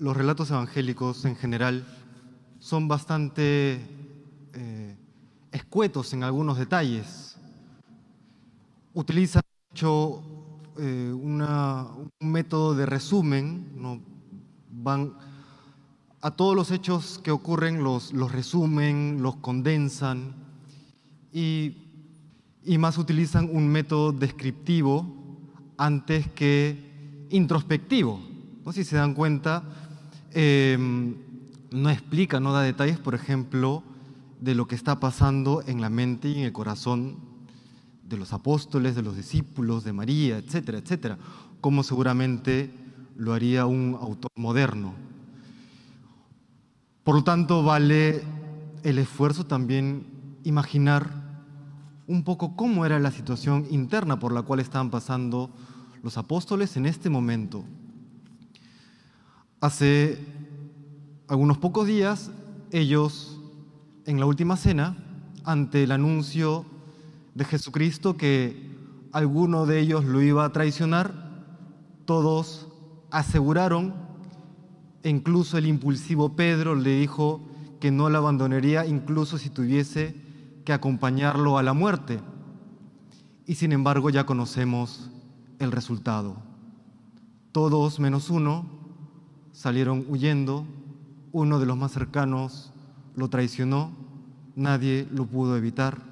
los relatos evangélicos en general son bastante eh, escuetos en algunos detalles. Utilizan mucho eh, un método de resumen, van a todos los hechos que ocurren, los, resumen, los condensan y, y más utilizan un método descriptivo antes que introspectivo. ¿no? Si se dan cuenta, em, no explica, no da detalles, por ejemplo, de lo que está pasando en la mente y en el corazón de los apóstoles, de los discípulos, de María, etcétera, etcétera, como seguramente lo haría un autor moderno. Por lo tanto, vale el esfuerzo también imaginar un poco cómo era la situación interna por la cual estaban pasando los apóstoles en este momento. Hace algunos pocos días, ellos, en la última cena, ante el anuncio de Jesucristo que alguno de ellos lo iba a traicionar, todos aseguraron, e incluso el impulsivo Pedro le dijo que no la abandonaría incluso si tuviese que acompañarlo a la muerte. Y sin embargo ya conocemos el resultado. Todos menos uno salieron huyendo, uno de los más cercanos lo traicionó, nadie lo pudo evitar.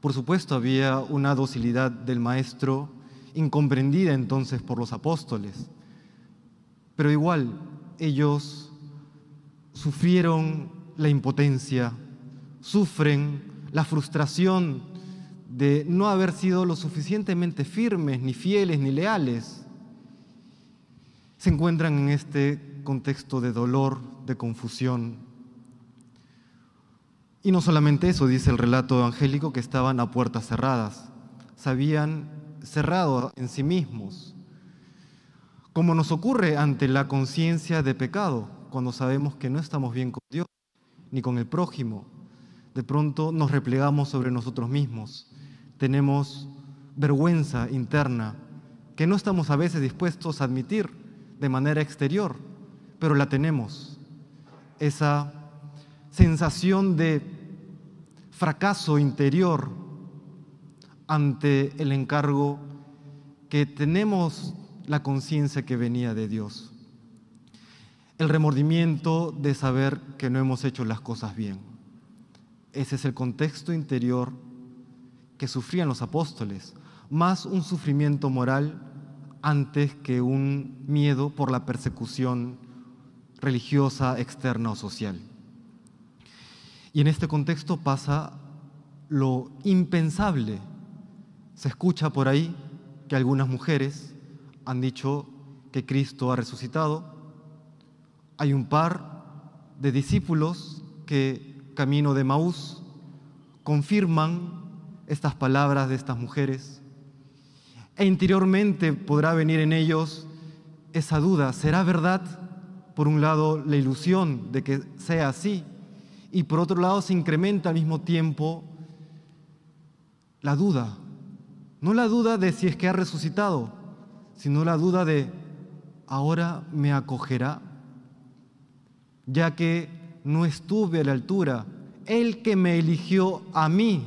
Por supuesto había una docilidad del maestro incomprendida entonces por los apóstoles. Pero igual ellos sufrieron la impotencia, sufren la frustración de no haber sido lo suficientemente firmes, ni fieles, ni leales. Se encuentran en este contexto de dolor, de confusión. Y no solamente eso, dice el relato evangélico, que estaban a puertas cerradas. Sabían cerrado en sí mismos, como nos ocurre ante la conciencia de pecado, cuando sabemos que no estamos bien con Dios ni con el prójimo. De pronto nos replegamos sobre nosotros mismos, tenemos vergüenza interna que no estamos a veces dispuestos a admitir de manera exterior, pero la tenemos. Esa sensación de fracaso interior ante el encargo que tenemos la conciencia que venía de Dios. El remordimiento de saber que no hemos hecho las cosas bien. Ese es el contexto interior que sufrían los apóstoles, más un sufrimiento moral antes que un miedo por la persecución religiosa, externa o social. Y en este contexto pasa lo impensable se escucha por ahí que algunas mujeres han dicho que Cristo ha resucitado. Hay un par de discípulos que, camino de Maús, confirman estas palabras de estas mujeres. E interiormente podrá venir en ellos esa duda, ¿será verdad? Por un lado, la ilusión de que sea así, y por otro lado se incrementa al mismo tiempo la duda no la duda de si es que ha resucitado, sino la duda de, ahora me acogerá, ya que no estuve a la altura. Él que me eligió a mí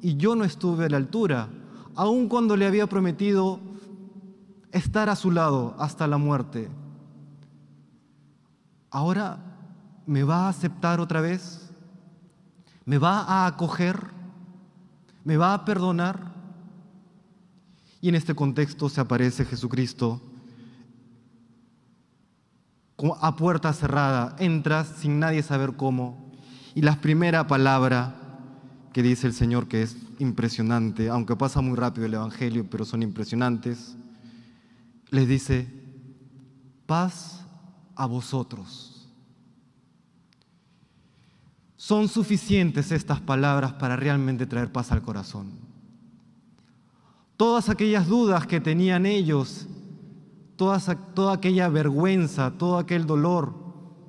y yo no estuve a la altura, aun cuando le había prometido estar a su lado hasta la muerte. Ahora me va a aceptar otra vez, me va a acoger, me va a perdonar. Y en este contexto se aparece Jesucristo a puerta cerrada, entras sin nadie saber cómo. Y la primera palabra que dice el Señor, que es impresionante, aunque pasa muy rápido el Evangelio, pero son impresionantes, les dice, paz a vosotros. Son suficientes estas palabras para realmente traer paz al corazón. Todas aquellas dudas que tenían ellos, toda, toda aquella vergüenza, todo aquel dolor,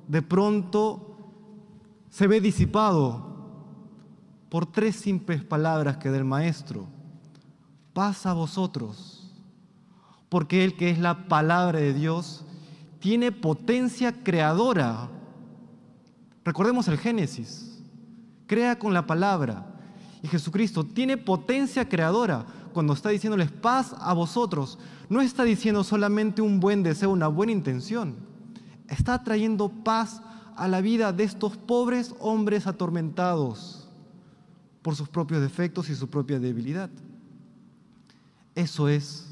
de pronto se ve disipado por tres simples palabras que del Maestro. Paz a vosotros, porque el que es la palabra de Dios tiene potencia creadora. Recordemos el Génesis. Crea con la palabra. Y Jesucristo tiene potencia creadora cuando está diciéndoles paz a vosotros. No está diciendo solamente un buen deseo, una buena intención. Está trayendo paz a la vida de estos pobres hombres atormentados por sus propios defectos y su propia debilidad. Eso es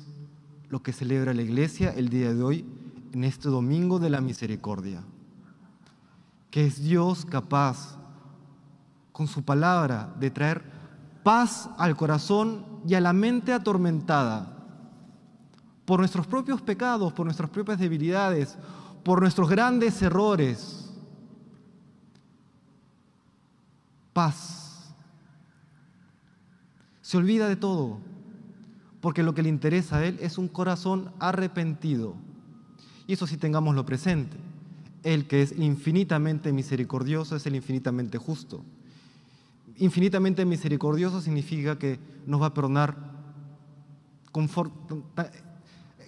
lo que celebra la iglesia el día de hoy en este domingo de la misericordia. Que es Dios capaz con su palabra de traer paz al corazón y a la mente atormentada por nuestros propios pecados, por nuestras propias debilidades, por nuestros grandes errores. Paz. Se olvida de todo, porque lo que le interesa a Él es un corazón arrepentido. Y eso sí tengámoslo presente. Él que es infinitamente misericordioso es el infinitamente justo. Infinitamente misericordioso significa que nos va a perdonar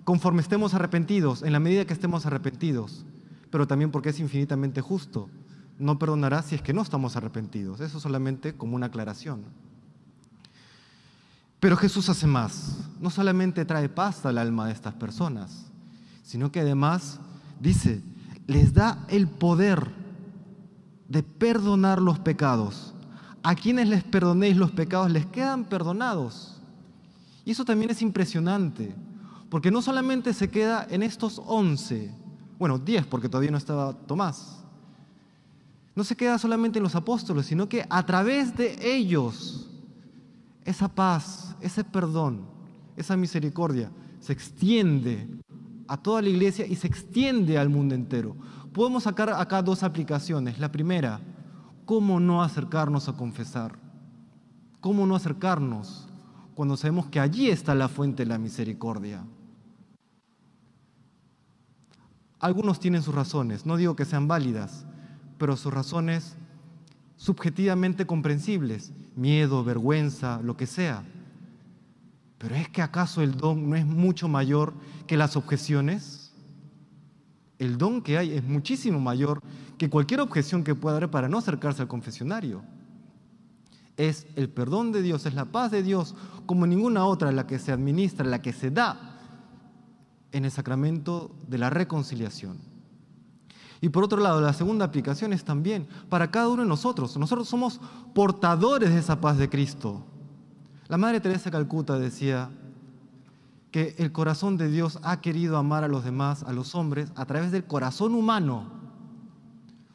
conforme estemos arrepentidos, en la medida que estemos arrepentidos, pero también porque es infinitamente justo. No perdonará si es que no estamos arrepentidos. Eso solamente como una aclaración. Pero Jesús hace más. No solamente trae paz al alma de estas personas, sino que además dice, les da el poder de perdonar los pecados. A quienes les perdonéis los pecados les quedan perdonados. Y eso también es impresionante, porque no solamente se queda en estos once, bueno, diez porque todavía no estaba Tomás, no se queda solamente en los apóstoles, sino que a través de ellos esa paz, ese perdón, esa misericordia se extiende a toda la iglesia y se extiende al mundo entero. Podemos sacar acá dos aplicaciones. La primera, ¿cómo no acercarnos a confesar? ¿Cómo no acercarnos cuando sabemos que allí está la fuente de la misericordia? Algunos tienen sus razones, no digo que sean válidas, pero sus razones subjetivamente comprensibles, miedo, vergüenza, lo que sea. Pero ¿es que acaso el don no es mucho mayor que las objeciones? El don que hay es muchísimo mayor que cualquier objeción que pueda haber para no acercarse al confesionario. Es el perdón de Dios, es la paz de Dios, como ninguna otra, la que se administra, la que se da en el sacramento de la reconciliación. Y por otro lado, la segunda aplicación es también para cada uno de nosotros. Nosotros somos portadores de esa paz de Cristo. La Madre Teresa Calcuta decía que el corazón de Dios ha querido amar a los demás, a los hombres, a través del corazón humano.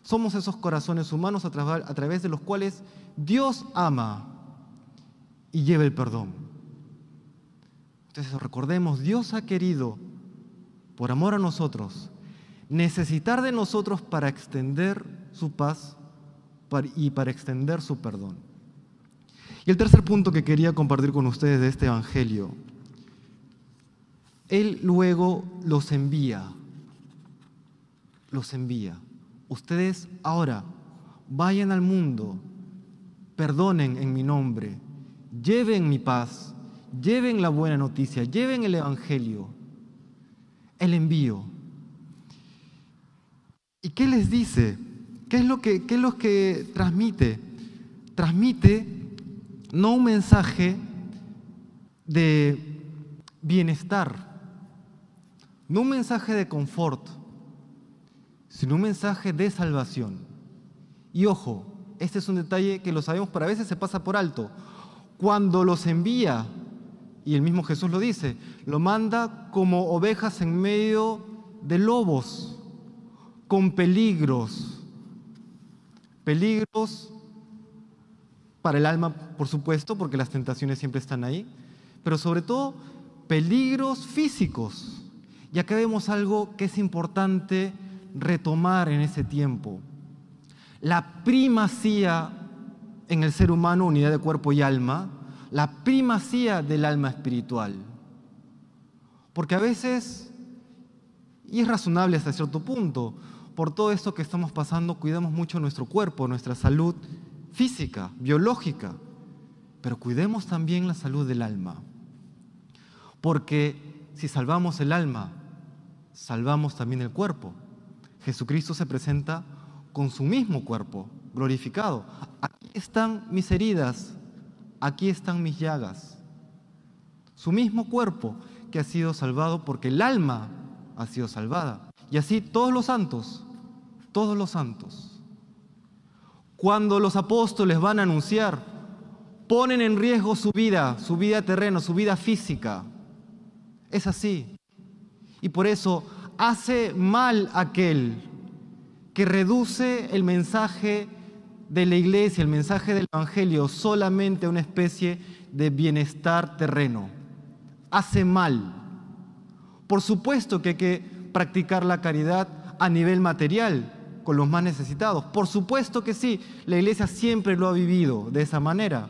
Somos esos corazones humanos a través de los cuales Dios ama y lleva el perdón. Entonces recordemos, Dios ha querido por amor a nosotros, necesitar de nosotros para extender su paz y para extender su perdón. Y el tercer punto que quería compartir con ustedes de este Evangelio, Él luego los envía, los envía. Ustedes ahora vayan al mundo, perdonen en mi nombre, lleven mi paz, lleven la buena noticia, lleven el Evangelio el envío. ¿Y qué les dice? ¿Qué es lo que, qué es lo que transmite? Transmite no un mensaje de bienestar, no un mensaje de confort, sino un mensaje de salvación. Y ojo, este es un detalle que lo sabemos, pero a veces se pasa por alto. Cuando los envía y el mismo Jesús lo dice, lo manda como ovejas en medio de lobos, con peligros. Peligros para el alma, por supuesto, porque las tentaciones siempre están ahí, pero sobre todo peligros físicos. Y acá vemos algo que es importante retomar en ese tiempo. La primacía en el ser humano, unidad de cuerpo y alma, la primacía del alma espiritual. Porque a veces, y es razonable hasta cierto punto, por todo esto que estamos pasando, cuidamos mucho nuestro cuerpo, nuestra salud física, biológica, pero cuidemos también la salud del alma. Porque si salvamos el alma, salvamos también el cuerpo. Jesucristo se presenta con su mismo cuerpo glorificado. Aquí están mis heridas, aquí están mis llagas. Su mismo cuerpo que ha sido salvado porque el alma ha sido salvada. Y así todos los santos, todos los santos. Cuando los apóstoles van a anunciar, ponen en riesgo su vida, su vida terrena, su vida física. Es así. Y por eso hace mal aquel que reduce el mensaje de la iglesia, el mensaje del Evangelio, solamente a una especie de bienestar terreno. Hace mal. Por supuesto que hay que practicar la caridad a nivel material con los más necesitados. Por supuesto que sí, la iglesia siempre lo ha vivido de esa manera.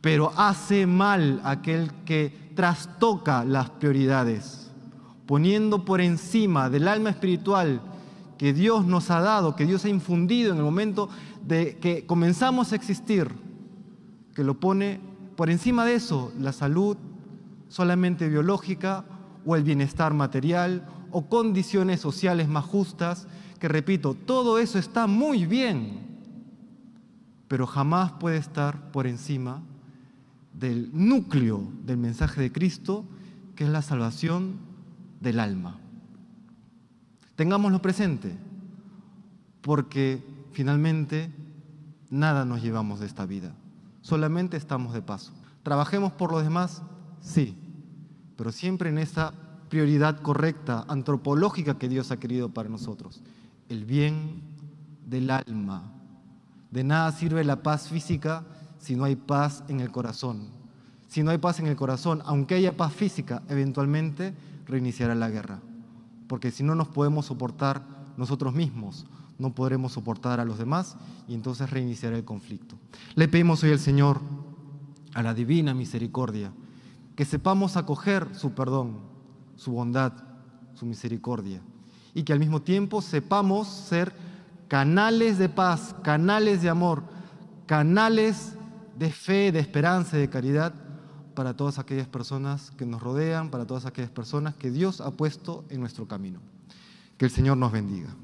Pero hace mal aquel que trastoca las prioridades, poniendo por encima del alma espiritual que Dios nos ha dado, que Dios ha infundido en el momento de que comenzamos a existir, que lo pone por encima de eso, la salud solamente biológica o el bienestar material o condiciones sociales más justas, que repito, todo eso está muy bien, pero jamás puede estar por encima del núcleo del mensaje de Cristo, que es la salvación del alma. Tengámoslo presente, porque finalmente nada nos llevamos de esta vida, solamente estamos de paso. ¿Trabajemos por los demás? Sí, pero siempre en esa prioridad correcta, antropológica que Dios ha querido para nosotros, el bien del alma. De nada sirve la paz física si no hay paz en el corazón. Si no hay paz en el corazón, aunque haya paz física, eventualmente reiniciará la guerra. Porque si no nos podemos soportar nosotros mismos, no podremos soportar a los demás y entonces reiniciará el conflicto. Le pedimos hoy al Señor, a la divina misericordia, que sepamos acoger su perdón, su bondad, su misericordia y que al mismo tiempo sepamos ser canales de paz, canales de amor, canales de fe, de esperanza y de caridad para todas aquellas personas que nos rodean, para todas aquellas personas que Dios ha puesto en nuestro camino. Que el Señor nos bendiga.